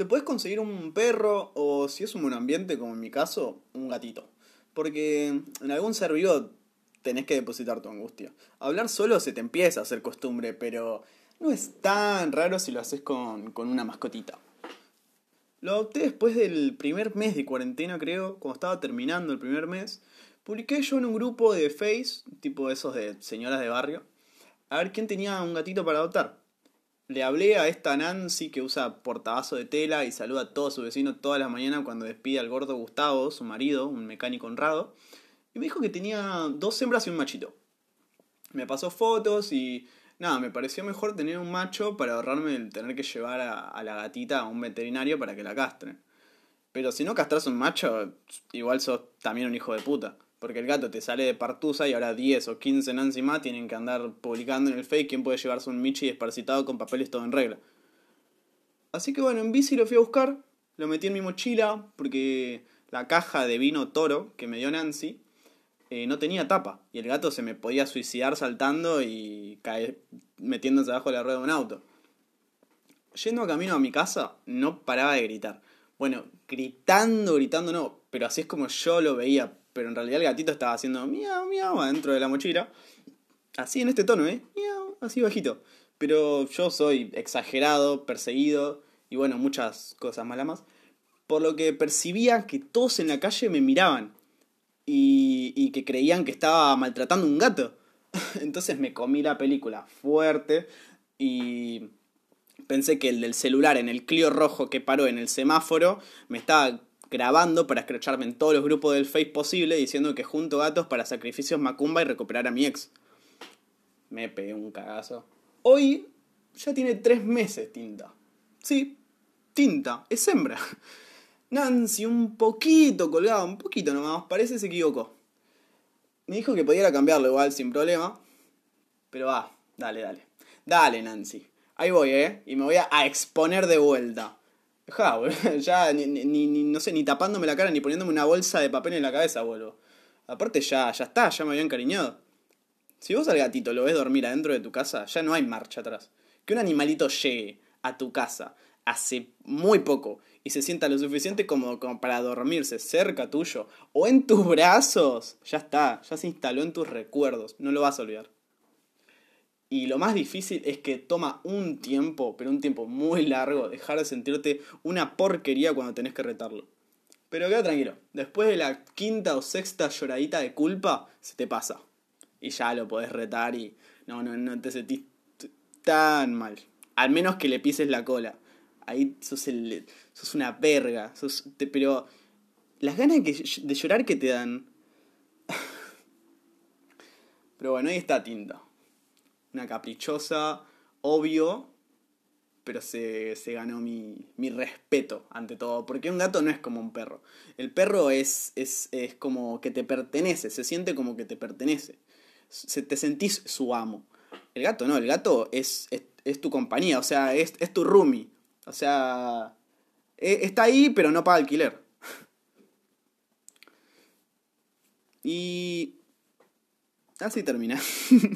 te puedes conseguir un perro o si es un buen ambiente, como en mi caso, un gatito. Porque en algún ser vivo tenés que depositar tu angustia. Hablar solo se te empieza a hacer costumbre, pero no es tan raro si lo haces con, con una mascotita. Lo adopté después del primer mes de cuarentena, creo, cuando estaba terminando el primer mes. Publiqué yo en un grupo de Face, tipo esos de señoras de barrio, a ver quién tenía un gatito para adoptar. Le hablé a esta Nancy que usa portabazo de tela y saluda a todos sus vecinos todas las mañanas cuando despide al gordo Gustavo, su marido, un mecánico honrado. Y me dijo que tenía dos hembras y un machito. Me pasó fotos y nada, me pareció mejor tener un macho para ahorrarme el tener que llevar a, la gatita a un veterinario para que la castre. Pero si no castras un macho, igual sos también un hijo de puta. Porque el gato te sale de partusa y ahora 10 o 15 Nancy más tienen que andar publicando en el fake quién puede llevarse un Michi esparcitado con papeles todo en regla. Así que bueno, en bici lo fui a buscar, lo metí en mi mochila porque la caja de vino toro que me dio Nancy eh, no tenía tapa y el gato se me podía suicidar saltando y caer metiéndose abajo de la rueda de un auto. Yendo camino a mi casa, no paraba de gritar. Bueno, gritando, gritando no, pero así es como yo lo veía. Pero en realidad el gatito estaba haciendo miau, miau adentro de la mochila. Así en este tono, ¿eh? Miau, así bajito. Pero yo soy exagerado, perseguido y bueno, muchas cosas malas más. Por lo que percibía que todos en la calle me miraban y, que creían que estaba maltratando un gato. Entonces me comí la película fuerte y pensé que el del celular en el Clio rojo que paró en el semáforo me estaba grabando para escracharme en todos los grupos del Face posible diciendo que junto gatos para sacrificios macumba y recuperar a mi ex. Me pegué un cagazo. Hoy ya tiene tres meses tinta. Sí, tinta, es hembra. Nancy, un poquito colgado, un poquito nomás, parece se equivocó. Me dijo que podía cambiarlo igual sin problema. Pero va, dale, dale. Dale, Nancy. Ahí voy, ¿eh? Y me voy a, exponer de vuelta. Ja, ya ni, ni, no sé, ni tapándome la cara ni poniéndome una bolsa de papel en la cabeza, vuelvo. Aparte ya, ya está, ya me había encariñado. Si vos al gatito lo ves dormir adentro de tu casa, ya no hay marcha atrás. Que un animalito llegue a tu casa hace muy poco y se sienta lo suficiente como, para dormirse cerca tuyo o en tus brazos, ya está, ya se instaló en tus recuerdos, no lo vas a olvidar. Y lo más difícil es que toma un tiempo, pero un tiempo muy largo, dejar de sentirte una porquería cuando tenés que retarlo. Pero queda tranquilo, después de la quinta o sexta lloradita de culpa, se te pasa. Y ya lo podés retar y no, no, no te sentís tan mal. Al menos que le pises la cola ahí sos, el, sos una verga, sos, pero las ganas de llorar que te dan. pero bueno, ahí está Tinta. Una caprichosa, obvio, pero se, se ganó mi, mi, respeto ante todo. Porque un gato no es como un perro. El perro es, es, es como que te pertenece, se siente como que te pertenece. Se, te sentís su amo. El gato no, el gato es, es, es tu compañía, o sea, es, es tu roomie. O sea, e, está ahí, pero no paga alquiler. Y así termina.